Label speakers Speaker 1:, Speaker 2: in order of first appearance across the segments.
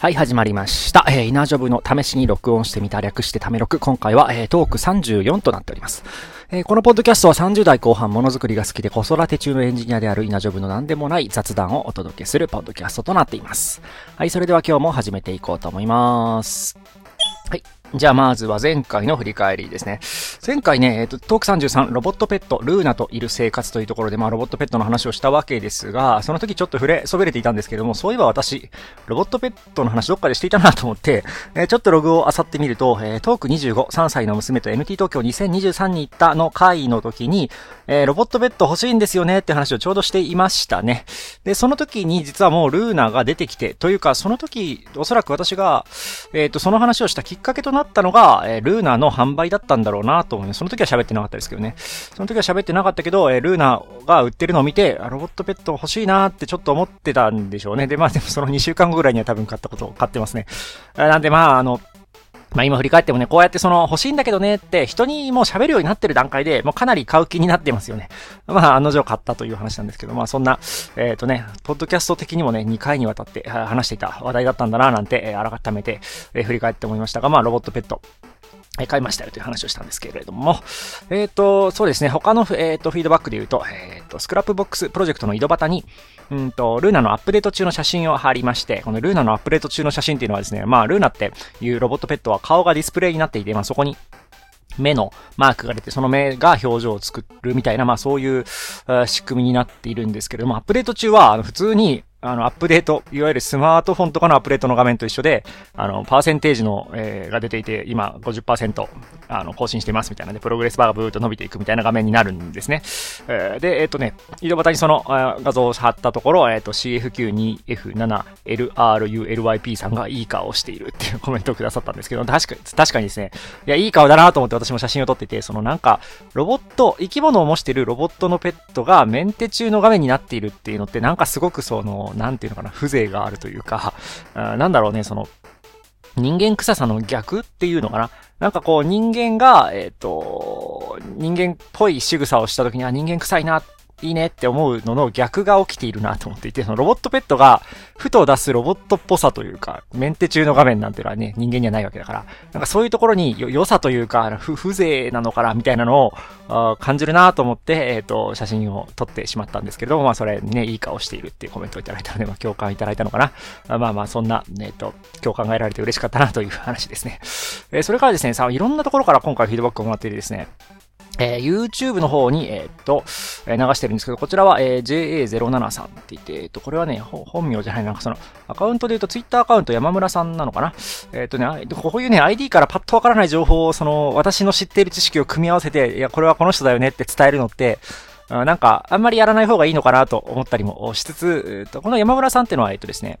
Speaker 1: はい、始まりました。えー、イナジョブの試しに録音してみた略してため録。今回は、えー、トーク34となっております。えー、このポッドキャストは30代後半ものづくりが好きで子育て中のエンジニアであるイナジョブの何でもない雑談をお届けするポッドキャストとなっています。はい、それでは今日も始めていこうと思います。はい。じゃあまずは前回の振り返りですね。前回ね、えっ、と、トーク33、ロボットペット、ルーナといる生活というところで、まあ、ロボットペットの話をしたわけですが、その時ちょっと触れ、そべれていたんですけども、そういえば私、ロボットペットの話どっかでしていたなと思って、えー、ちょっとログを漁ってみると、えー、トーク25、3歳の娘と NT 東京2023に行ったの回の時に、えー、ロボットペット欲しいんですよねって話をちょうどしていましたね。で、その時に実はもうルーナが出てきて、というか、その時、おそらく私が、えっ、と、その話をしたきっかけとなったのが、えルーナの販売だったんだろうなと思います。その時は喋ってなかったですけどね。その時は喋ってなかったけど、えルーナが売ってるのを見て、ロボットペット欲しいなってちょっと思ってたんでしょうね。で、まあでもその2週間後ぐらいには多分買ったこと買ってますね。なんでまあ、あの、まあ今振り返ってもね、こうやってその欲しいんだけどねって人にもう喋るようになってる段階でもうかなり買う気になってますよね。まあ案の定買ったという話なんですけど、まあそんな、えっ、ー、とね、ポッドキャスト的にもね、2回にわたって話していた話題だったんだななんて、改めて、え、振り返って思いましたが、まあロボットペット。買いましたよという話をしたんですけれども、えっ、ー、と、そうですね、他の、えっ、ー、と、フィードバックで言うと、えっ、ー、と、 Scrapbox プロジェクトの井戸端に、うんと、ルーナのアップデート中の写真を貼りまして、このルーナのアップデート中の写真っていうのはですね、まあ、ルーナっていうロボットペットは顔がディスプレイになっていて、まあ、そこに目のマークが出て、その目が表情を作るみたいな、まあそういう仕組みになっているんですけれども、アップデート中は普通にあの、アップデート、いわゆるスマートフォンとかのアップデートの画面と一緒で、あの、パーセンテージの、えー、が出ていて、今50%、あの、更新してますみたいなで、プログレスバーがブーっと伸びていくみたいな画面になるんですね。えー、で、えっ、ー、とね、井戸端にその画像を貼ったところ、えっ、ー、と、CFQ2F7LRULYP さんがいい顔をしているっていうコメントをくださったんですけど、確か、確かにですね、いや、いい顔だなと思って私も写真を撮ってて、そのなんか、ロボット、生き物を模しているロボットのペットがメンテ中の画面になっているっていうのって、なんかすごくその、なんていうのかな、風情があるというか、なんだろうね、その、人間臭さの逆っていうのかな。なんかこう人間が、えっ、ー、と、人間っぽい仕草をした時には人間臭いなっいいねって思うのの逆が起きているなと思っていて、そのロボットペットが、ふと出すロボットっぽさというか、メンテ中の画面なんていうのはね、人間にはないわけだから、なんかそういうところに良さというか、風情なのかな、みたいなのを感じるなと思って、えっ、ー、と、写真を撮ってしまったんですけれども、まあそれね、いい顔しているっていうコメントをいただいたので、まあ共感いただいたのかな。まあまあ、そんな、えっ、ー、と、共感が得られて嬉しかったなという話ですね。えー、それからですね、さあ、いろんなところから今回フィードバックをもらっていてですね、えー、YouTube の方に、えー、っと、えー、流してるんですけど、こちらは、えー、JA07 さんって言って、え、っと、これはね、本名じゃない、なんかその、アカウントで言うと Twitter アカウント山村さんなのかな？え、っとね、こういうね、ID からパッとわからない情報を、その、私の知っている知識を組み合わせて、いや、これはこの人だよねって伝えるのって、なんか、あんまりやらない方がいいのかなと思ったりもしつつ、えっと、この山村さんってのは、えっとですね、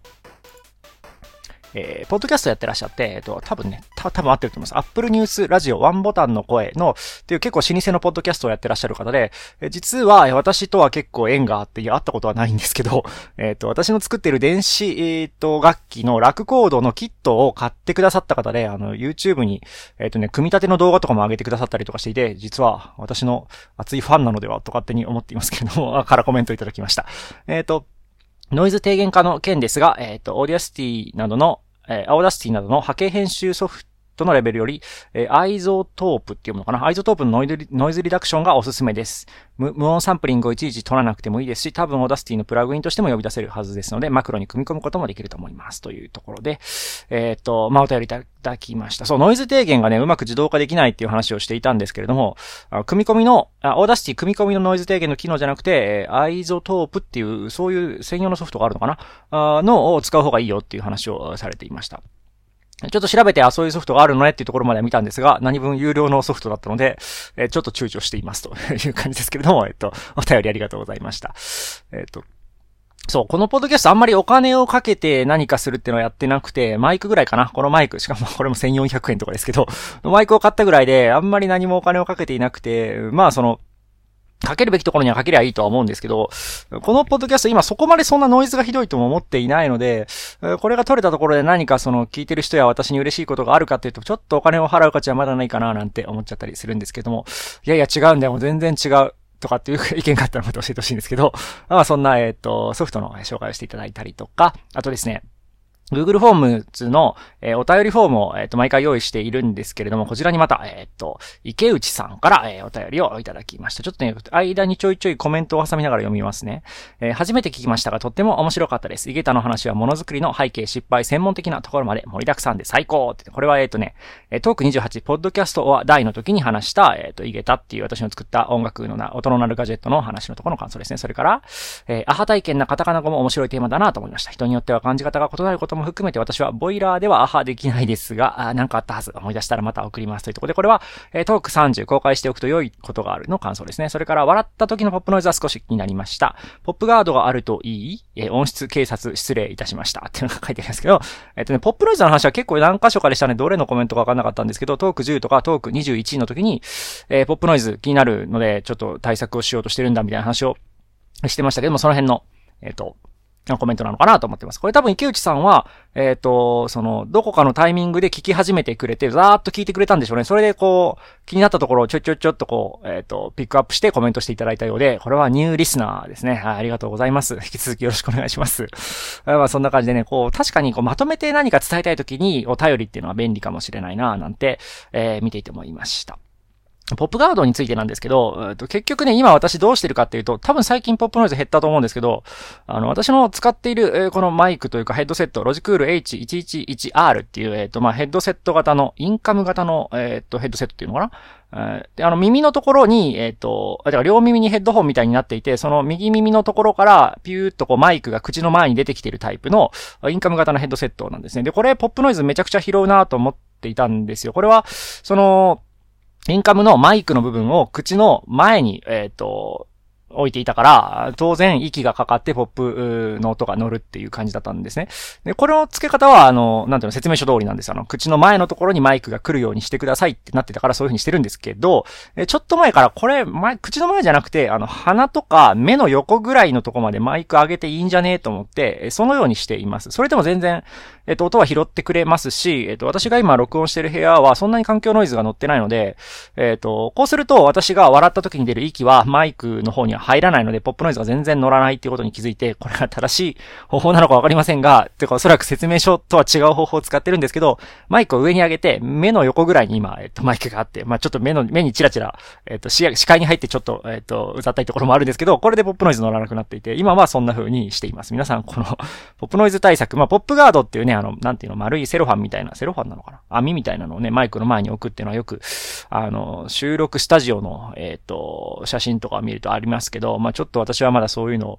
Speaker 1: えー、ポッドキャストやってらっしゃって、えっ、と、多分ね、た多分合ってると思います。Apple News ラジオワンボタンの声の、っていう結構老舗のポッドキャストをやってらっしゃる方で、え、実は私とは結構縁があって、いや、会ったことはないんですけど、えっ、と、私の作っている電子、えっ、と、楽器のラクコードのキットを買ってくださった方で、あの、YouTube に、えっ、とね、組み立ての動画とかも上げてくださったりとかしていて、実は私の熱いファンなのではと勝手に思っていますけれども、からコメントいただきました。えっ、と、ノイズ低減化の件ですが、えっ、ー、と、 Audacity などの、えー、 Audacity などの波形編集ソフトのレベルより、えー、 iZotope っていうものかな。 iZotope のノイズノイズリダクションがおすすめです。無無音サンプリングをいちいち取らなくてもいいですし、多分 Audacity のプラグインとしても呼び出せるはずですので、マクロに組み込むこともできると思います。というところで、えっ、ー、と、まあ、お便りいただきました。そう、ノイズ低減がね、うまく自動化できないっていう話をしていたんですけれども、あ組み込みの、あ Audacity 組み込みのノイズ低減の機能じゃなくてえ、 iZotope っていう、そういう専用のソフトがあるのかな？あのを使う方がいいよっていう話をされていました。ちょっと調べて、あ、そういうソフトがあるのねっていうところまでは見たんですが、何分有料のソフトだったので、えー、ちょっと躊躇していますという感じですけれども、えっと、お便りありがとうございました。えっと、そう、このポッドキャストあんまりお金をかけて何かするってのはやってなくて、マイクぐらいかなこのマイク、しかも これも1400円とかですけど、マイクを買ったぐらいで、あんまり何もお金をかけていなくて、まあその、かけるべきところにはかけりゃいいとは思うんですけど、このポッドキャスト今そこまでそんなノイズがひどいとも思っていないので、これが取れたところで何かその聞いてる人や私に嬉しいことがあるかっていうと、ちょっとお金を払う価値はまだないかななんて思っちゃったりするんですけども、いやいや違うんだよ、全然違う。とかっていう意見があったらまた教えてほしいんですけど、まあそんな、えっ、と、ソフトの紹介をしていただいたりとか、あとですね、Google フォームズの、えー、お便りフォームを、えっ、ー、と、毎回用意しているんですけれども、こちらにまた、えっ、ー、と、池内さんから、えお便りをいただきました。ちょっとね、間にちょいちょいコメントを挟みながら読みますね。え初めて聞きましたが、とっても面白かったです。井桁の話はものづくりの背景、失敗、専門的なところまで盛りだくさんで最高って。これは、えっ、とね、トーク28、ポッドキャストは大の時に話した、えっ、と、井桁っていう私の作った音楽のな、音の鳴るガジェットの話のところの感想ですね。それから、えアハ体験なカタカナ語も面白いテーマだなと思いました。人によっては感じ方が異なることもも含めて私はボイラーではアハできないですが、あなんかあったはず。思い出したらまた送ります。というところで、これは、え、トーク30公開しておくと良いことがあるの感想ですね。それから、笑った時のポップノイズは少し気になりました。ポップガードがあるといい？え、音質警察失礼いたしました。っていうのが書いてあるんですけど、えっ、とね、ポップノイズの話は結構何箇所かでしたね。どれのコメントかわかんなかったんですけど、トーク10とかトーク21の時に、え、ポップノイズ気になるので、ちょっと対策をしようとしてるんだみたいな話をしてましたけども、その辺の、えっ、と、コメントなのかなと思ってます。これ多分池内さんは、えっ、ー、と、その、どこかのタイミングで聞き始めてくれて、ざーっと聞いてくれたんでしょうね。それでこう、気になったところをちょちょちょっとこう、えっ、ー、と、ピックアップしてコメントしていただいたようで、これはニューリスナーですね。はい、ありがとうございます。引き続きよろしくお願いします。まあそんな感じでね、こう、確かにこう、まとめて何か伝えたいときにお便りっていうのは便利かもしれないな、なんて、えー、見ていて思いました。ポップガードについてなんですけど、結局ね、今私どうしてるかっていうと、多分最近ポップノイズ減ったと思うんですけど、あの、私の使っている、このマイクというかヘッドセット、ロジクール H111R っていう、えっ、と、まあ、ヘッドセット型の、インカム型の、えっ、と、ヘッドセットっていうのかな？で、あの、耳のところに、えっ、と、だから両耳にヘッドホンみたいになっていて、その右耳のところから、ピューっとこうマイクが口の前に出てきてるタイプの、インカム型のヘッドセットなんですね。で、これ、ポップノイズめちゃくちゃ拾うなと思っていたんですよ。これは、その、インカムのマイクの部分を口の前に、えっ、ー、と、置いていたから、当然息がかかってポップの音が乗るっていう感じだったんですね。で、これの付け方は、あの、なんていうの、説明書通りなんです。あの、口の前のところにマイクが来るようにしてくださいってなってたからそういう風にしてるんですけど、えちょっと前からこれ、前、口の前じゃなくて、あの、鼻とか目の横ぐらいのとこまでマイク上げていいんじゃねえと思って、そのようにしています。それでも全然、えっと、音は拾ってくれますし、えっと、私が今録音してる部屋はそんなに環境ノイズが乗ってないので、えっと、こうすると私が笑った時に出る息はマイクの方に入らないので、ポップノイズが全然乗らないっていうことに気づいて、これが正しい方法なのかわかりませんが、てかおそらく説明書とは違う方法を使ってるんですけど、マイクを上に上げて、目の横ぐらいに今、えっと、マイクがあって、まあちょっと目の、目にチラチラ、えっと、視視界に入ってちょっと、えっと、うざったいところもあるんですけど、これでポップノイズ乗らなくなっていて、今はそんな風にしています。皆さん、このポップノイズ対策、まあポップガードっていうね、あの、なんていうの、丸いセロファンみたいな、セロファンなのかな？網みたいなのをね、マイクの前に置くっていうのはよく、あの、収録スタジオの、えっ、と、写真とか見るとありますけど、まあちょっと私はまだそういうのを、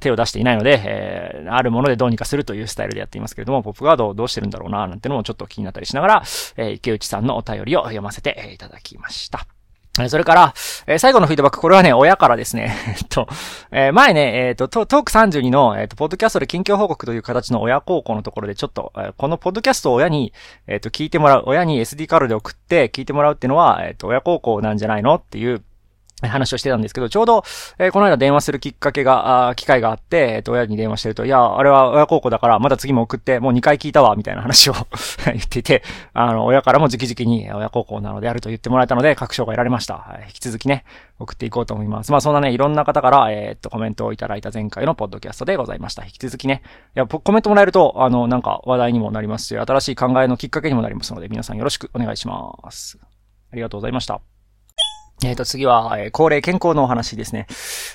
Speaker 1: 手を出していないので、えー、あるものでどうにかするというスタイルでやっていますけれども、ポップガードをどうしてるんだろうな、なんてのもちょっと気になったりしながら、えー、池内さんのお便りを読ませていただきました。それから、えー、最後のフィードバック、これはね、親からですね。えっと、えー、前ね、えっ、ー、と、トーク32の、えっ、と、ポッドキャストで近況報告という形の親孝行のところで、ちょっと、えこのポッドキャストを親に、えっ、と、聞いてもらう、親に SD カードで送って聞いてもらうっていうのは、えっ、と、親孝行なんじゃないのっていう、話をしてたんですけど、ちょうど、えー、この間電話するきっかけが、あ機会があって、えっ、ー、と、親に電話してると、いや、あれは親孝行だから、また次も送って、もう2回聞いたわ、みたいな話を 言っていて、あの、親からも直々に親孝行なのであると言ってもらえたので、確証が得られました。はい、引き続きね、送っていこうと思います。まあ、そんなね、いろんな方から、えー、っと、コメントをいただいた前回のポッドキャストでございました。引き続きね、いや、コメントもらえると、あの、なんか話題にもなりますし、新しい考えのきっかけにもなりますので、皆さんよろしくお願いします。ありがとうございました。えっ、ー、と、次は、えー、恒例健康のお話ですね。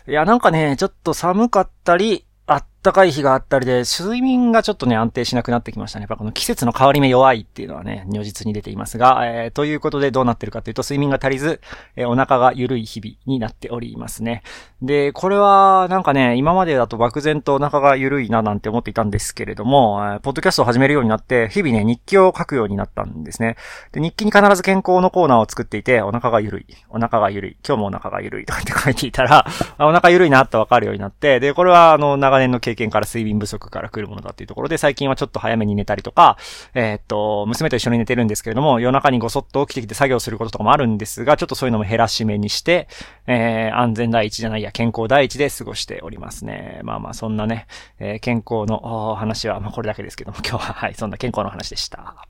Speaker 1: いや、なんかね、ちょっと寒かったり、あったかい日があったりで、睡眠がちょっとね、安定しなくなってきましたね。やっぱこの季節の変わり目弱いっていうのはね、如実に出ていますが、えー、ということでどうなってるかというと、睡眠が足りず、えー、お腹が緩い日々になっておりますね。で、これは、なんかね、今までだと漠然とお腹が緩いななんて思っていたんですけれども、えー、ポッドキャストを始めるようになって、日々ね、日記を書くようになったんですね。で、日記に必ず健康のコーナーを作っていて、お腹が緩い、お腹が緩い、今日もお腹が緩いとかって書いていたら、お腹緩いなってわかるようになって、で、これはあの、長年の経経験から睡眠不足から来るものだっていうところで、最近はちょっと早めに寝たりとか、えー、っと、娘と一緒に寝てるんですけれども、夜中にごそっと起きてきて作業することとかもあるんですが、ちょっとそういうのも減らし目にして、えー、安全第一じゃないや、健康第一で過ごしておりますね。まあまあ、そんなね、えー、健康の話は、まあこれだけですけども、今日は、はい、そんな健康の話でした。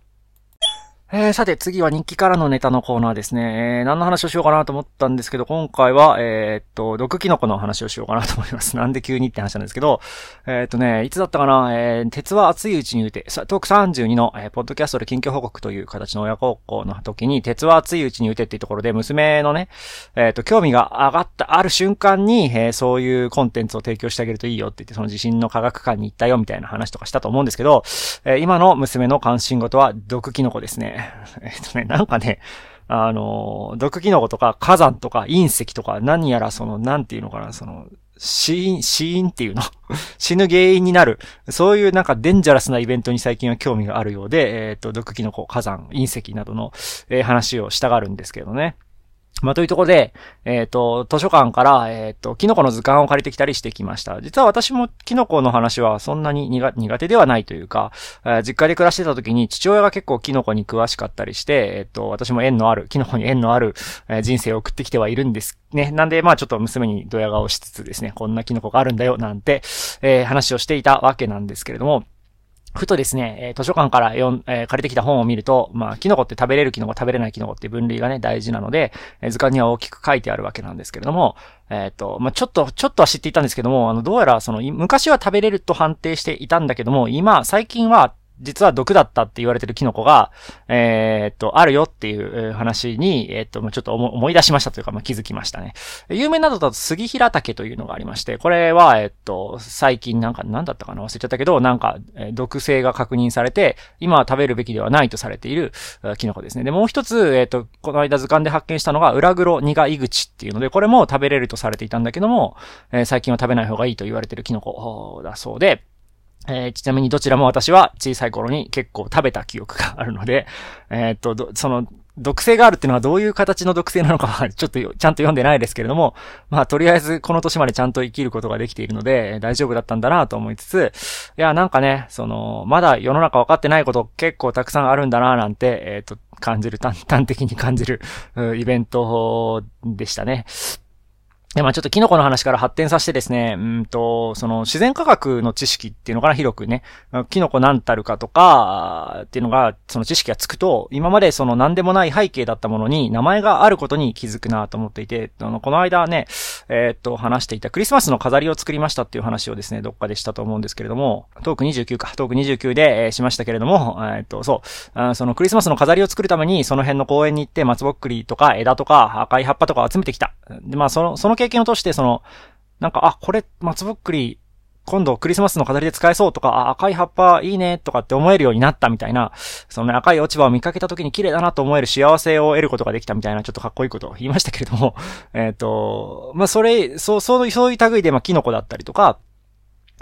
Speaker 1: えー、さて次は日記からのネタのコーナーですね。えー、何の話をしようかなと思ったんですけど、今回は、えー、っと、毒キノコの話をしようかなと思います。なんで急にって話なんですけど、えー、っとね、いつだったかな、えー、鉄は熱いうちに打て、トーク32の、えー、ポッドキャストで近況報告という形の親孝行の時に、鉄は熱いうちに打てっていうところで、娘のね、えー、っと、興味が上がったある瞬間に、えー、そういうコンテンツを提供してあげるといいよって言って、その地震の科学館に行ったよみたいな話とかしたと思うんですけど、えー、今の娘の関心事は毒キノコですね。えっとね、なんかね、あの、毒キノコとか火山とか隕石とか何やらその、なんていうのかな、その、死因、死因っていうの？死ぬ原因になる。そういうなんかデンジャラスなイベントに最近は興味があるようで、えっ、ー、と、毒キノコ、火山、隕石などの、えー、話をしたがるんですけどね。まあ、というところで、えっ、ー、と、図書館から、えっ、ー、と、キノコの図鑑を借りてきたりしてきました。実は私もキノコの話はそんなに苦手ではないというか、えー、実家で暮らしてた時に父親が結構キノコに詳しかったりして、えっ、と、私も縁のある、キノコに縁のある、え人生を送ってきてはいるんですね。なんで、まあちょっと娘にドヤ顔しつつですね、こんなキノコがあるんだよ、なんて、え話をしていたわけなんですけれども、ふとですね、え図書館から読ん、えー、借りてきた本を見ると、まあ、キノコって食べれるキノコ、食べれないキノコって分類がね、大事なので、えー、図鑑には大きく書いてあるわけなんですけれども、えっ、ー、と、まあ、ちょっと、ちょっとは知っていたんですけども、あの、どうやら、その、昔は食べれると判定していたんだけども、今、最近は実は毒だったって言われてるキノコが、えー、っと、あるよっていう話に、えー、っと、ちょっと思い出しましたというか、まあ、気づきましたね。有名などだと杉平竹というのがありまして、これは、えっと、最近なんか、なんだったかな？忘れちゃったけど、なんか、毒性が確認されて、今は食べるべきではないとされているキノコですね。で、もう一つ、えっと、この間図鑑で発見したのが、裏黒苦井口っていうので、これも食べれるとされていたんだけども、え、最近は食べない方がいいと言われてるキノコだそうで、えー、ちなみにどちらも私は小さい頃に結構食べた記憶があるので、えー、っと、その、毒性があるっていうのはどういう形の毒性なのかは ちょっとちゃんと読んでないですけれども、まあとりあえずこの年までちゃんと生きることができているので大丈夫だったんだなと思いつつ、いやなんかね、その、まだ世の中分かってないこと結構たくさんあるんだななんて、えっ、と、感じる、端的に感じるイベントでしたね。で、まあちょっとキノコの話から発展させてですね、うんと、その自然科学の知識っていうのかな、広くね、キノコ何たるかとか、っていうのが、その知識がつくと、今までその何でもない背景だったものに名前があることに気づくなと思っていて、あの、この間ね、えー、っと、話していたクリスマスの飾りを作りましたっていう話をですね、どっかでしたと思うんですけれども、トーク29か、トーク29で、えー、しましたけれども、えー、っと、そう、そのクリスマスの飾りを作るために、その辺の公園に行って松ぼっくりとか枝とか赤い葉っぱとか集めてきた。で、まあその、その経験を通して、その、なんか、あ、これ、松ぼっくり、今度クリスマスの飾りで使えそうとか、あ、赤い葉っぱいいねとかって思えるようになったみたいな、そのね、赤い落ち葉を見かけた時に綺麗だなと思える幸せを得ることができたみたいな、ちょっとかっこいいことを言いましたけれども、えっ、ー、と、まあ、それ、そう、そう、いう類で、まあ、キノコだったりとか、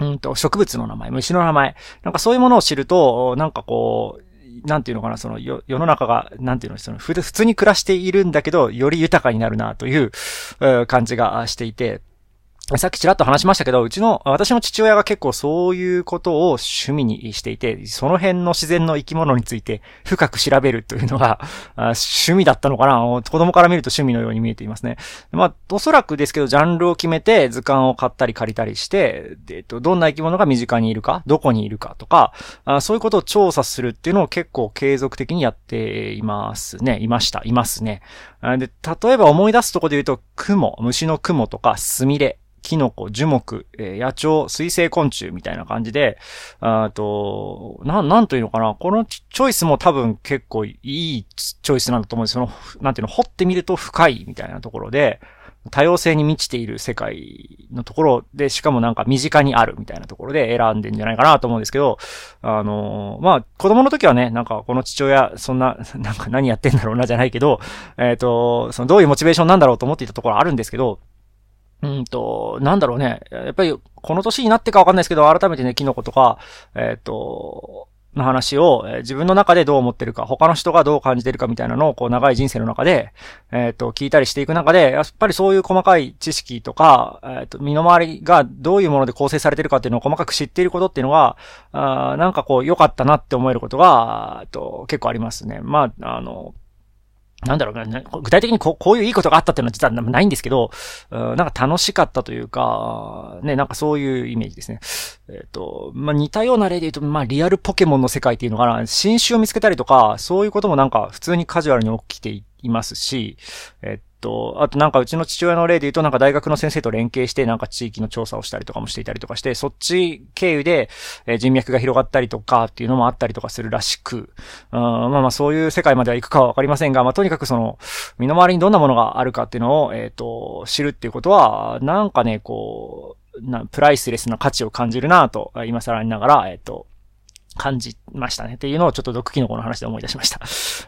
Speaker 1: うんと、植物の名前、虫の名前、なんかそういうものを知ると、なんかこう、なんていうのかな、その世の中が、なんていうの、その普通に暮らしているんだけど、より豊かになるなという感じがしていて、さっきちらっと話しましたけど、うちの、私の父親が結構そういうことを趣味にしていて、その辺の自然の生き物について深く調べるというのが趣味だったのかな子供から見ると趣味のように見えていますね。まあ、おそらくですけど、ジャンルを決めて図鑑を買ったり借りたりして、えっと、どんな生き物が身近にいるか、どこにいるかとか、そういうことを調査するっていうのを結構継続的にやっていますね。いました。いますね。で、例えば思い出すところで言うと、雲、虫の雲とか、スミレ、キノコ、樹木、えー、野鳥、水生昆虫みたいな感じで、あと、なん、なんというのかな。このチョイスも多分結構いいチョイスなんだと思うんですその、なんていうの、掘ってみると深いみたいなところで、多様性に満ちている世界のところで、しかもなんか身近にあるみたいなところで選んでんじゃないかなと思うんですけど、あのー、まあ、子供の時はね、なんかこの父親、そんな、なんか何やってんだろうなじゃないけど、えっ、ー、と、そのどういうモチベーションなんだろうと思っていたところあるんですけど、うんと、なんだろうね。やっぱり、この年になってかわかんないですけど、改めてね、キノコとか、えっ、ー、と、の話を、えー、自分の中でどう思ってるか、他の人がどう感じてるかみたいなのを、こう、長い人生の中で、えっ、ー、と、聞いたりしていく中で、やっぱりそういう細かい知識とか、えっ、と、身の回りがどういうもので構成されてるかっていうのを細かく知っていることっていうのが、あなんかこう、良かったなって思えることが、えっと、結構ありますね。まあ、あの、なんだろうな、具体的にこうこういういいことがあったっていうのは実はないんですけど、なんか楽しかったというか、ね、なんかそういうイメージですね。えっ、と、まあ、似たような例で言うと、まあ、リアルポケモンの世界っていうのかな、新種を見つけたりとか、そういうこともなんか普通にカジュアルに起きていますし、えっと、あとなんかうちの父親の例で言うとなんか大学の先生と連携してなんか地域の調査をしたりとかもしていたりとかして、そっち経由で、人脈が広がったりとかっていうのもあったりとかするらしく、うん、まあまあそういう世界までは行くかはわかりませんが、まあとにかくその、身の回りにどんなものがあるかっていうのを、えっ、と、知るっていうことは、なんかね、こう、な、プライスレスな価値を感じるなと、今更にながら、えっ、と、感じましたね。っていうのをちょっと毒キノコの話で思い出しました。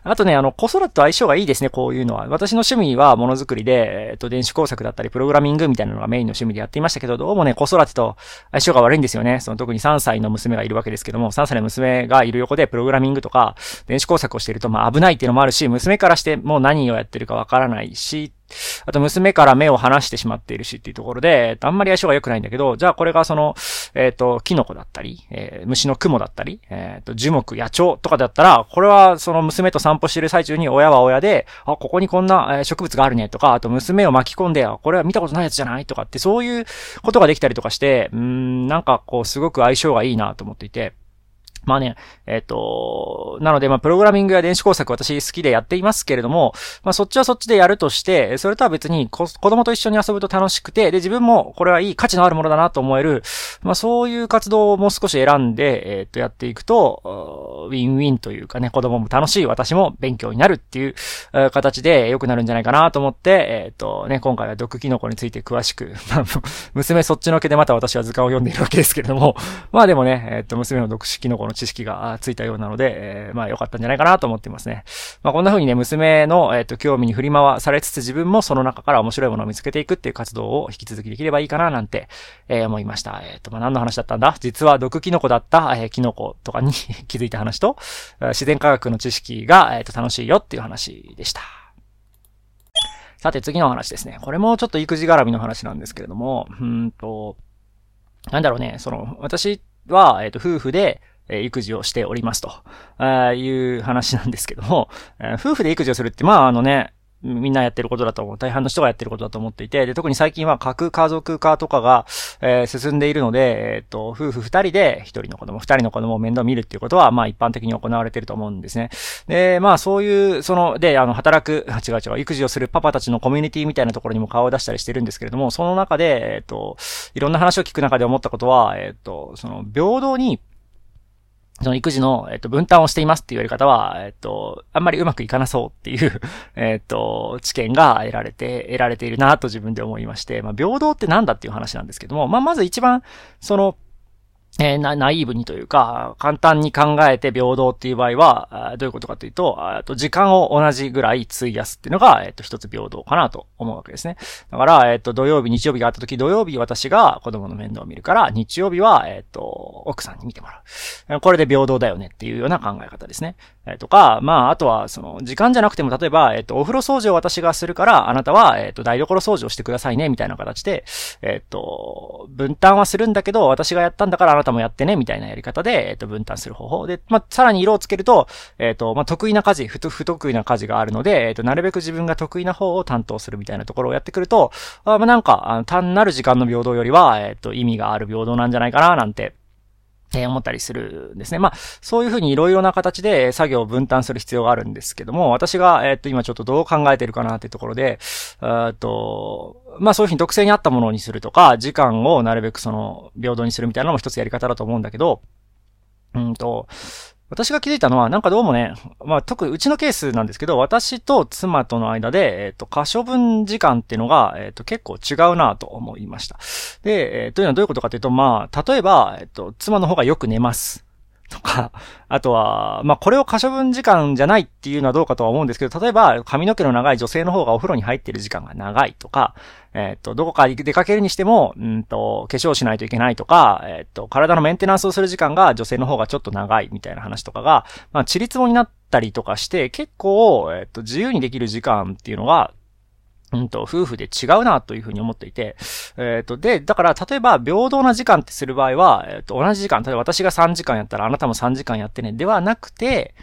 Speaker 1: あとね、あの、子育てと相性がいいですね、こういうのは。私の趣味はものづくりで、えっと、電子工作だったり、プログラミングみたいなのがメインの趣味でやっていましたけど、どうもね、子育てと相性が悪いんですよね。その特に3歳の娘がいるわけですけども、3歳の娘がいる横でプログラミングとか、電子工作をしていると、まあ危ないっていうのもあるし、娘からしてもう何をやってるかわからないし、あと娘から目を離してしまっているしっていうところで、あんまり相性が良くないんだけど、じゃあこれがその、えっ、ー、と、キノコだったり、えー、虫の雲だったり、えっ、ー、と、樹木、野鳥とかだったら、これはその娘と散歩してる最中に親は親で、あ、ここにこんな植物があるねとか、あと娘を巻き込んで、あ、これは見たことないやつじゃないとかって、そういうことができたりとかして、うん、なんかこう、すごく相性がいいなと思っていて、まあね、えっ、ー、と、なので、まあ、プログラミングや電子工作私好きでやっていますけれども、まあ、そっちはそっちでやるとして、それとは別に子供と一緒に遊ぶと楽しくて、で、自分もこれはいい価値のあるものだなと思える、まあ、そういう活動をもう少し選んで、えっ、ー、と、やっていくと、ウィンウィンというかね、子供も楽しい、私も勉強になるっていう形で良くなるんじゃないかなと思って、えっ、ー、とね、今回は毒キノコについて詳しく、まあ娘そっちのけでまた私は図鑑を読んでいるわけですけれども、まあでもね、えっ、と、娘の毒キノコの知識がついたようなので、えー、まあ良かったんじゃないかなと思ってますね。まあこんな風にね、娘の、えっ、ー、と、興味に振り回されつつ自分もその中から面白いものを見つけていくっていう活動を引き続きできればいいかななんて、えー、思いました。えっ、と、まあ何の話だったんだ？実は毒キノコだった、えー、キノコとかに 気づいた話と、自然科学の知識が、えっ、と、楽しいよっていう話でした。さて次の話ですね。これもちょっと育児絡みの話なんですけれども、うんと、なんだろうね、その、私は、えっ、と、夫婦で、え育児をしておりますと、あいう話なんですけども、え夫婦で育児をするって、まああのね、みんなやってることだと思う。大半の人がやってることだと思っていて、で、特に最近は核家族化とかが、えー、進んでいるので、えっ、ー、と、夫婦二人で一人の子供、二人の子供を面倒見るっていうことは、まあ一般的に行われてると思うんですね。で、まあそういう、その、で、あの、働く、違う違う、育児をするパパたちのコミュニティみたいなところにも顔を出したりしてるんですけれども、その中で、えっ、ー、と、いろんな話を聞く中で思ったことは、えっ、と、その、平等にその育児の、えっと、分担をしていますっていうやり方は、えっと、あんまりうまくいかなそうっていう えっと、知見が得られて、得られているなと自分で思いまして、まあ、平等ってなんだっていう話なんですけども、まあ、まず一番、その、えー、ナイーブにというか、簡単に考えて平等っていう場合は、どういうことかというと、と時間を同じぐらい費やすっていうのが、えっ、と、一つ平等かなと思うわけですね。だから、えっ、と、土曜日、日曜日があった時、土曜日私が子供の面倒を見るから、日曜日は、えっ、と、奥さんに見てもらう。これで平等だよねっていうような考え方ですね。えー、とか、まあ、あとは、その、時間じゃなくても、例えば、えっ、と、お風呂掃除を私がするから、あなたは、えっ、と、台所掃除をしてくださいね、みたいな形で、えっ、と、分担はするんだけど、私がやったんだからなたもやってね、みたいなやり方で、えっ、と、分担する方法。で、まあ、さらに色をつけると、えっ、と、まあ、得意な家事、不不得意な家事があるので、えっ、と、なるべく自分が得意な方を担当するみたいなところをやってくると、あまあ、なんか、あの単なる時間の平等よりは、えっ、と、意味がある平等なんじゃないかな、なんて、え思ったりするんですね。まあ、そういうふうにいろいろな形で作業を分担する必要があるんですけども、私が、えっと、今ちょっとどう考えてるかなっていうところで、えっと、まあそういうふうに特性に合ったものにするとか、時間をなるべくその、平等にするみたいなのも一つやり方だと思うんだけど、うんと、私が気づいたのは、なんかどうもね、まあ、特にうちのケースなんですけど、私と妻との間で、えっ、ー、と、可処分時間っていうのが、えっ、ー、と、結構違うなと思いました。で、えー、というのはどういうことかというと、まあ、例えば、えっ、と、妻の方がよく寝ます。とか、あとは、まあ、これを可処分時間じゃないっていうのはどうかとは思うんですけど、例えば、髪の毛の長い女性の方がお風呂に入ってる時間が長いとか、えっ、と、どこか出かけるにしても、うんと、化粧しないといけないとか、えっ、と、体のメンテナンスをする時間が女性の方がちょっと長いみたいな話とかが、まあ、ちりつもになったりとかして、結構、えっ、と、自由にできる時間っていうのが、うんと、夫婦で違うなというふうに思っていて、えっ、ー、と、で、だから、例えば、平等な時間ってする場合は、えっ、ー、と、同じ時間、例えば私が3時間やったら、あなたも3時間やってね、ではなくて、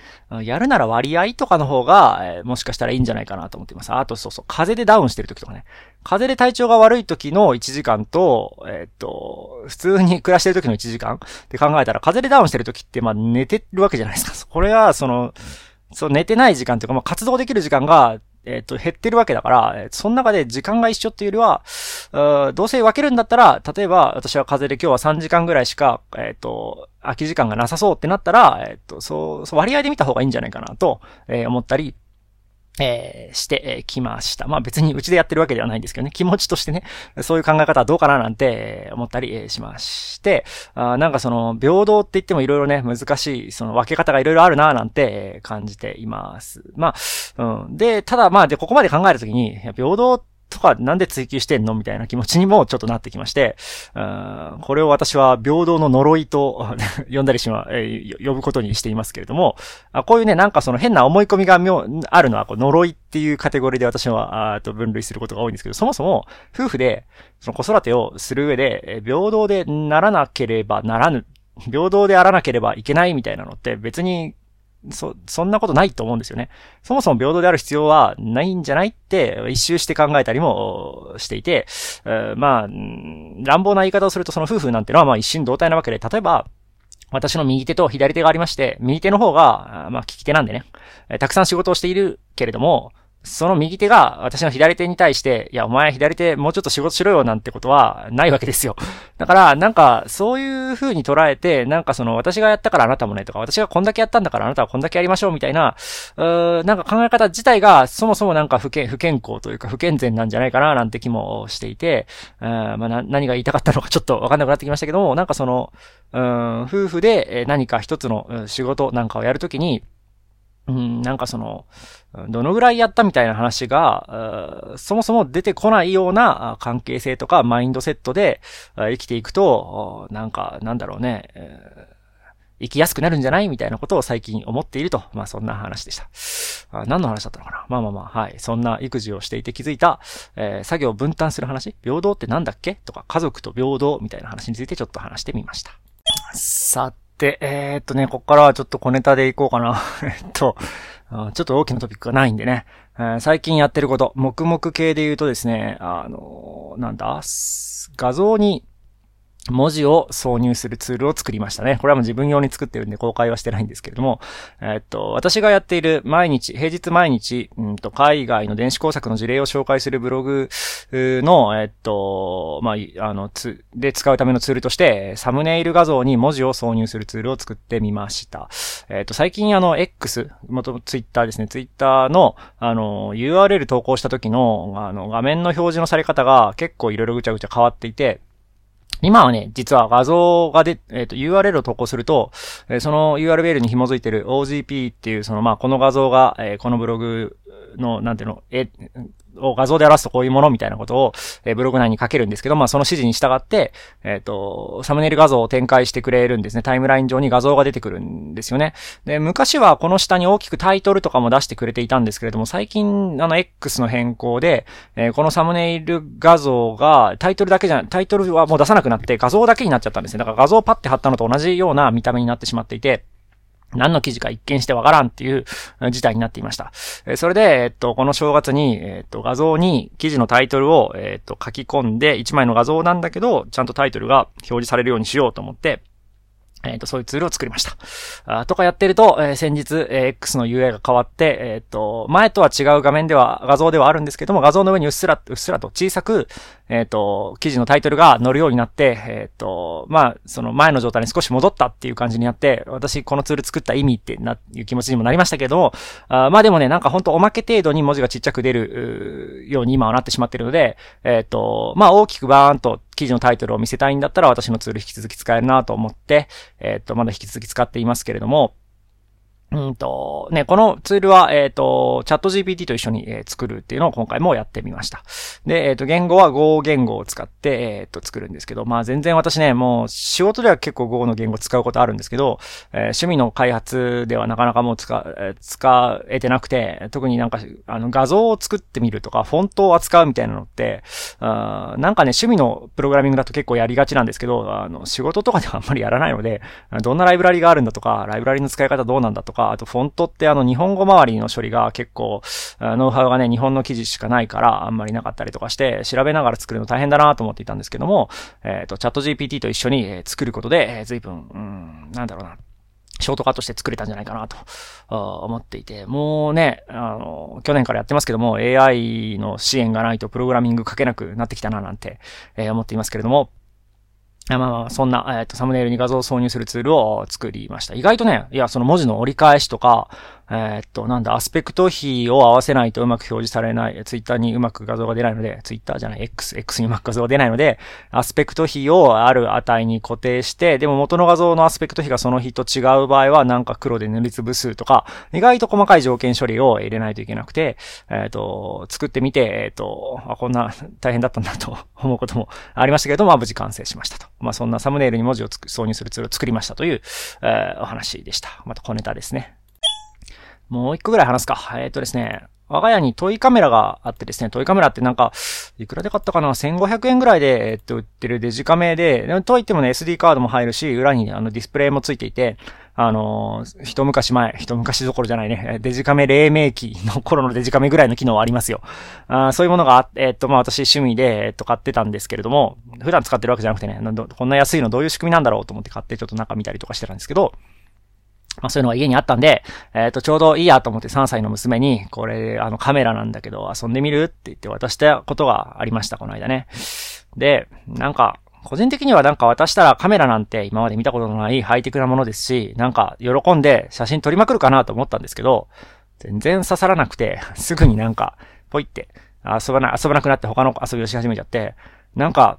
Speaker 1: やるなら割合とかの方が、えー、もしかしたらいいんじゃないかなと思っています。あと、そうそう、風邪でダウンしてる時とかね。風邪で体調が悪い時の1時間と、えっ、と、普通に暮らしてる時の1時間って考えたら、風でダウンしてる時って、まあ、寝てるわけじゃないですか。これは、その、そう、寝てない時間というか、まあ、活動できる時間が、えっ、と、減ってるわけだから、その中で時間が一緒っていうよりは、うどうせ分けるんだったら、例えば私は風邪で今日は3時間ぐらいしか、えっ、と、空き時間がなさそうってなったら、えっ、と、そう、そう割合で見た方がいいんじゃないかなと、え思ったり、えー、してきました。まあ別にうちでやってるわけではないんですけどね、気持ちとしてね、そういう考え方はどうかななんて思ったりしまして、あなんかその平等って言ってもいろいろね、難しい、その分け方がいろいろあるななんて感じています。まあ、うん。で、ただまあで、ここまで考えるときに、平等ってとかなんで追求してんの？みたいな気持ちにもちょっとなってきまして、これを私は平等の呪いと 呼んだりしま、え、呼ぶことにしていますけれども、こういうね、なんかその変な思い込みがあるのはこう呪いっていうカテゴリーで私はあと分類することが多いんですけど、そもそも夫婦でその子育てをする上で、平等でならなければならぬ、平等であらなければいけないみたいなのって別にそ、そんなことないと思うんですよね。そもそも平等である必要はないんじゃないって一周して考えたりもしていて、えー、まあ、乱暴な言い方をするとその夫婦なんてのはまあ一心同体なわけで、例えば、私の右手と左手がありまして、右手の方が、まあ、利き手なんでね、たくさん仕事をしているけれども、その右手が私の左手に対して、いや、お前左手もうちょっと仕事しろよなんてことはないわけですよ。だから、なんか、そういう風に捉えて、なんかその、私がやったからあなたもねとか、私がこんだけやったんだからあなたはこんだけやりましょうみたいな、うーなんか考え方自体が、そもそもなんか不健、不健康というか不健全なんじゃないかななんて気もしていて、うまあ、何が言いたかったのかちょっとわかんなくなってきましたけども、なんかその、うん、夫婦で何か一つの仕事なんかをやるときに、うん、なんかその、どのぐらいやったみたいな話が、そもそも出てこないような関係性とかマインドセットで生きていくと、なんか、なんだろうね、生きやすくなるんじゃないみたいなことを最近思っていると。まあそんな話でした。何の話だったのかなまあまあまあ、はい。そんな育児をしていて気づいた、えー、作業を分担する話？平等ってなんだっけ？とか、家族と平等？みたいな話についてちょっと話してみました。さて、えー、っとね、こっからはちょっと小ネタでいこうかな。えっと、ちょっと大きなトピックがないんでね。えー、最近やってること、黙々系で言うとですね、あのー、なんだ、画像に文字を挿入するツールを作りましたね。これはもう自分用に作ってるんで公開はしてないんですけれども、えっと、私がやっている毎日、平日毎日、うんと、海外の電子工作の事例を紹介するブログの、えっと、まあ、あの、つ、で使うためのツールとして、サムネイル画像に文字を挿入するツールを作ってみました。えっと、最近あの、X、元ツイッターですね、ツイッターの、あの、URL 投稿した時の、あの、画面の表示のされ方が結構いろいろぐちゃぐちゃ変わっていて、今はね、実は画像がで、えっ、ー、と、URL を投稿すると、えー、その URL に紐づいてる OGP っていう、その、まあ、この画像が、えー、このブログの、なんていうの、え、を画像で表すとこういうものみたいなことを、え、ブログ内に書けるんですけど、まあ、その指示に従って、えっ、ー、と、サムネイル画像を展開してくれるんですね。タイムライン上に画像が出てくるんですよね。で、昔はこの下に大きくタイトルとかも出してくれていたんですけれども、最近、あの、X の変更で、えー、このサムネイル画像が、タイトルだけじゃ、タイトルはもう出さなくなって画像だけになっちゃったんですね。だから画像をパッて貼ったのと同じような見た目になってしまっていて、何の記事か一見してわからんっていう事態になっていました。それで、えっと、この正月に、えっと、画像に記事のタイトルを、えっと、書き込んで、1枚の画像なんだけど、ちゃんとタイトルが表示されるようにしようと思って、えっ、と、そういうツールを作りました。あとかやってると、えー、先日、えー、X の UI が変わって、えっ、と、前とは違う画面では、画像ではあるんですけども、画像の上にうっすら、うっすらと小さく、えっ、ー、と、記事のタイトルが載るようになって、えっ、ー、と、まあ、その前の状態に少し戻ったっていう感じになって、私このツール作った意味ってな、いう気持ちにもなりましたけども、あまあでもね、なんかほんとおまけ程度に文字がちっちゃく出るように今はなってしまってるので、えっ、ー、と、まあ大きくバーンと記事のタイトルを見せたいんだったら私のツール引き続き使えるなと思って、えっ、と、まだ引き続き使っていますけれども、うんと、ね、このツールは、えっ、ー、と、チャット GPT と一緒に、えー、作るっていうのを今回もやってみました。で、えっ、ー、と、言語は Go 言語を使って、えっ、と、作るんですけど、まあ全然私ね、もう仕事では結構 Go の言語使うことあるんですけど、え趣味の開発ではなかなかもう使、え使えてなくて、特になんか、あの、画像を作ってみるとか、フォントを扱うみたいなのって、あなんかね、趣味のプログラミングだと結構やりがちなんですけど、あの、仕事とかではあんまりやらないので、どんなライブラリがあるんだとか、ライブラリの使い方どうなんだとか、かあとフォントってあの日本語周りの処理が結構、ノウハウがね、日本の記事しかないからあんまりなかったりとかして、調べながら作るの大変だなと思っていたんですけども、えっ、ー、と、チャット GPT と一緒に作ることで、え、随分、うん、なんだろうな。ショートカットして作れたんじゃないかなと思っていて、もうね、あの、去年からやってますけども、AI の支援がないとプログラミング書けなくなってきたななんて、えー、思っていますけれども、まあまあ、そんな、えっ、ー、と、サムネイルに画像を挿入するツールを作りました。意外とね、いや、その文字の折り返しとか、えー、と、なんだ、アスペクト比を合わせないとうまく表示されない、ツイッターにうまく画像が出ないので、ツイッターじゃない、X、X にうまく画像が出ないので、アスペクト比をある値に固定して、でも元の画像のアスペクト比がその比と違う場合は、なんか黒で塗りつぶすとか、意外と細かい条件処理を入れないといけなくて、えー、と、作ってみて、え、っと、あ、こんな大変だったんだと思うこともありましたけれど、まあ無事完成しましたと。まあそんなサムネイルに文字を挿入するツールを作りましたという、えー、お話でした。また小ネタですね。もう一個ぐらい話すか。えっ、ー、とですね、我が家にトイカメラがあってですね、トイカメラってなんか、いくらで買ったかな ?1500 円ぐらいで、えっと、売ってるデジカメで、といってもね、SD カードも入るし、裏にあのディスプレイもついていて、あの、一昔前、一昔どころじゃないね、デジカメ黎明期の頃のデジカメぐらいの機能はありますよ。あそういうものがあって、えっと、まあ私趣味で、えっと、買ってたんですけれども、普段使ってるわけじゃなくてね、こんな安いのどういう仕組みなんだろうと思って買ってちょっと中見たりとかしてたんですけど、まあそういうのが家にあったんで、えっ、ー、と、ちょうどいいやと思って3歳の娘に、これ、あのカメラなんだけど遊んでみるって言って渡したことがありました、この間ね。で、なんか、個人的にはなんか渡したらカメラなんて今まで見たことのないハイテクなものですし、なんか喜んで写真撮りまくるかなと思ったんですけど、全然刺さらなくて、すぐになんか、ポイって、遊ばな、遊ばなくなって他の遊びをし始めちゃって、なんか、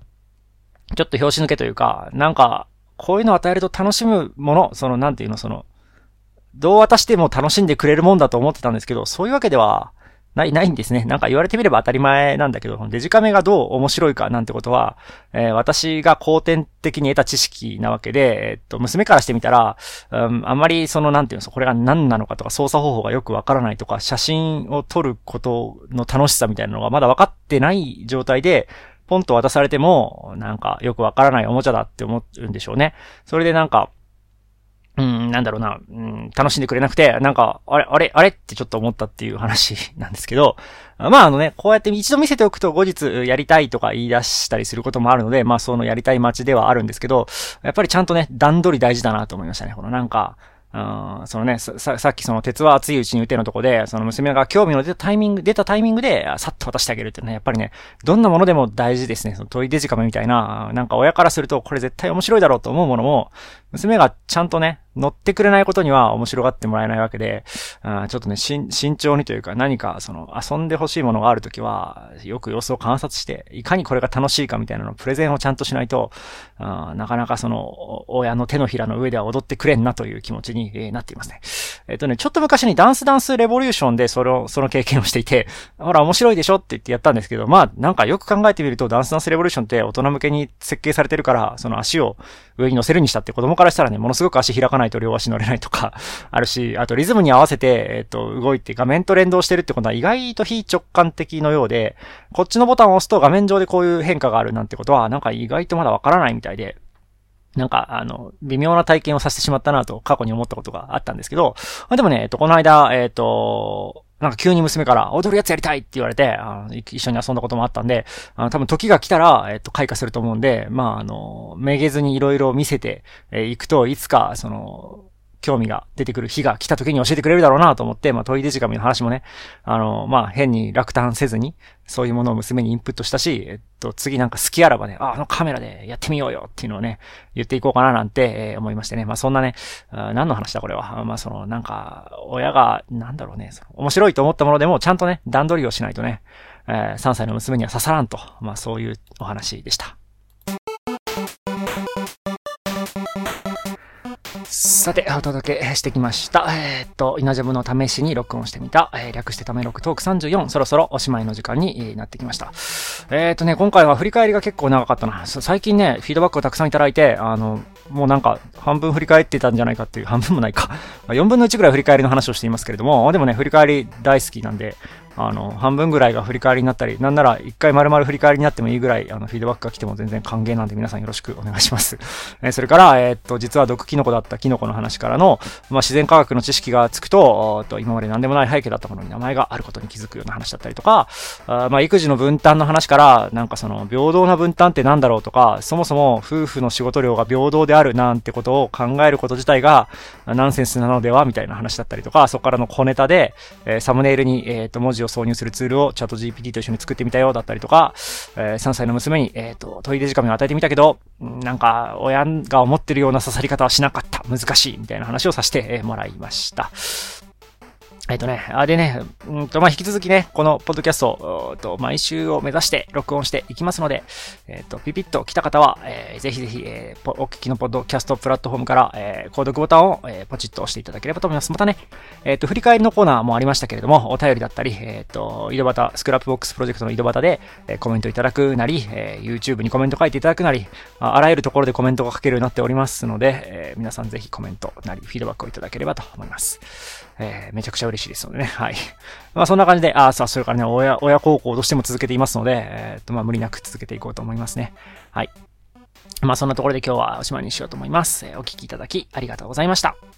Speaker 1: ちょっと拍子抜けというか、なんか、こういうのを与えると楽しむもの、その、なんていうの、その、どう渡しても楽しんでくれるもんだと思ってたんですけど、そういうわけではない、ないんですね。なんか言われてみれば当たり前なんだけど、デジカメがどう面白いかなんてことは、えー、私が後天的に得た知識なわけで、えっと、娘からしてみたら、うん、あんまりその、なんていうの、これが何なのかとか操作方法がよくわからないとか、写真を撮ることの楽しさみたいなのがまだ分かってない状態で、ポンと渡されても、なんかよくわからないおもちゃだって思うんでしょうね。それでなんか、うん、なんだろうな、うん、楽しんでくれなくて、なんか、あれ、あれ、あれってちょっと思ったっていう話 なんですけど、まああのね、こうやって一度見せておくと後日やりたいとか言い出したりすることもあるので、まあそのやりたい街ではあるんですけど、やっぱりちゃんとね、段取り大事だなと思いましたね。このなんか、うん、そのね、さ、さっきその鉄は熱いうちに打てのとこで、その娘が興味の出たタイミング、出たタイミングで、さっと渡してあげるっていうのは、やっぱりね、どんなものでも大事ですね。そのトイデジカメみたいな、なんか親からするとこれ絶対面白いだろうと思うものも、娘がちゃんとね、乗ってくれないことには面白がってもらえないわけで、ちょっとね、慎重にというか何かその遊んでほしいものがあるときは、よく様子を観察して、いかにこれが楽しいかみたいなのをプレゼンをちゃんとしないと、なかなかその、親の手のひらの上では踊ってくれんなという気持ちに、なっていますね。えっ、とね、ちょっと昔にダンスダンスレボリューションでその、その経験をしていて、ほら面白いでしょって言ってやったんですけど、まあなんかよく考えてみるとダンスダンスレボリューションって大人向けに設計されてるから、その足を上に乗せるにしたって子供からしたらね、ものすごく足開かないと両足乗れないとか あるし、あとリズムに合わせて、えっ、と、動いて画面と連動してるってことは意外と非直感的のようで、こっちのボタンを押すと画面上でこういう変化があるなんてことは、なんか意外とまだわからないみたいで、なんか、あの、微妙な体験をさせてしまったなと過去に思ったことがあったんですけど、でもね、えっと、この間、えっと、なんか急に娘から踊るやつやりたいって言われて、あの一緒に遊んだこともあったんで、あの多分時が来たら、えっと、開花すると思うんで、まあ、あの、めげずにいろいろ見せて、えー、くと、いつか、その、興味が出てくる日が来た時に教えてくれるだろうなと思って、まあ、トイデジカメの話もね、あの、まあ、変に落胆せずに、そういうものを娘にインプットしたし、えっと、次なんか好きあらばね、あ、あのカメラでやってみようよっていうのをね、言っていこうかななんて、えー、思いましてね。まあ、そんなね、何の話だこれは。まあ、その、なんか、親が、なんだろうね、その面白いと思ったものでも、ちゃんとね、段取りをしないとね、えー、3歳の娘には刺さらんと。まあ、そういうお話でした。さて、お届けしてきました。えーっと、稲ジャムの試しに録音してみた、えー略してため録トーク34、そろそろおしまいの時間になってきました。えーっとね、今回は振り返りが結構長かったな。最近ね、フィードバックをたくさんいただいて、あの、もうなんか、半分振り返ってたんじゃないかっていう、半分もないか。4分の1ぐらい振り返りの話をしていますけれども、でもね、振り返り大好きなんで、あの、半分ぐらいが振り返りになったり、なんなら一回丸々振り返りになってもいいぐらい、あの、フィードバックが来ても全然歓迎なんで皆さんよろしくお願いします。えそれから、えーっと、実は毒キノコだったキノコの話からの、まあ、自然科学の知識がつくと、と今まで何でもない背景だったものに名前があることに気づくような話だったりとか、あまあ、育児の分担の話から、なんかその、平等な分担ってなんだろうとか、そもそも夫婦の仕事量が平等であるなんてことを考えること自体が、ナンセンスなのではみたいな話だったりとか、そこからの小ネタで、えーサムネイルに、えーっと、文字を挿入するツールをチャット GPT と一緒に作ってみたよだったりとか、えー3歳の娘に、えーっと、トイレ時間を与えてみたけど、うんなんか、親が思ってるような刺さり方はしなかった。難しい。みたいな話をさせてもらいました。えっとね、あ、でね、うんと、まあ、引き続きね、このポッドキャスト、と、毎週を目指して録音していきますので、えっと、ピピッと来た方は、えーぜひぜひ、えーお聞きのポッドキャストプラットフォームから、えー購読ボタンを、えーポチッと押していただければと思います。またね、えっと、振り返りのコーナーもありましたけれども、お便りだったり、えっと、井戸端、スクラップボックスプロジェクトの井戸端で、えーコメントいただくなり、えー YouTube にコメント書いていただくなり、ああらゆるところでコメントが書けるようになっておりますので、えー皆さんぜひコメントなり、フィードバックをいただければと思います。えーめちゃくちゃ嬉しいですのでね。はい。まあそんな感じで、あ、さあ、それからね、親、親孝行としても続けていますので、えーっと、まあ無理なく続けていこうと思いますね。はい。まあそんなところで今日はおしまいにしようと思います。えーお聴きいただきありがとうございました。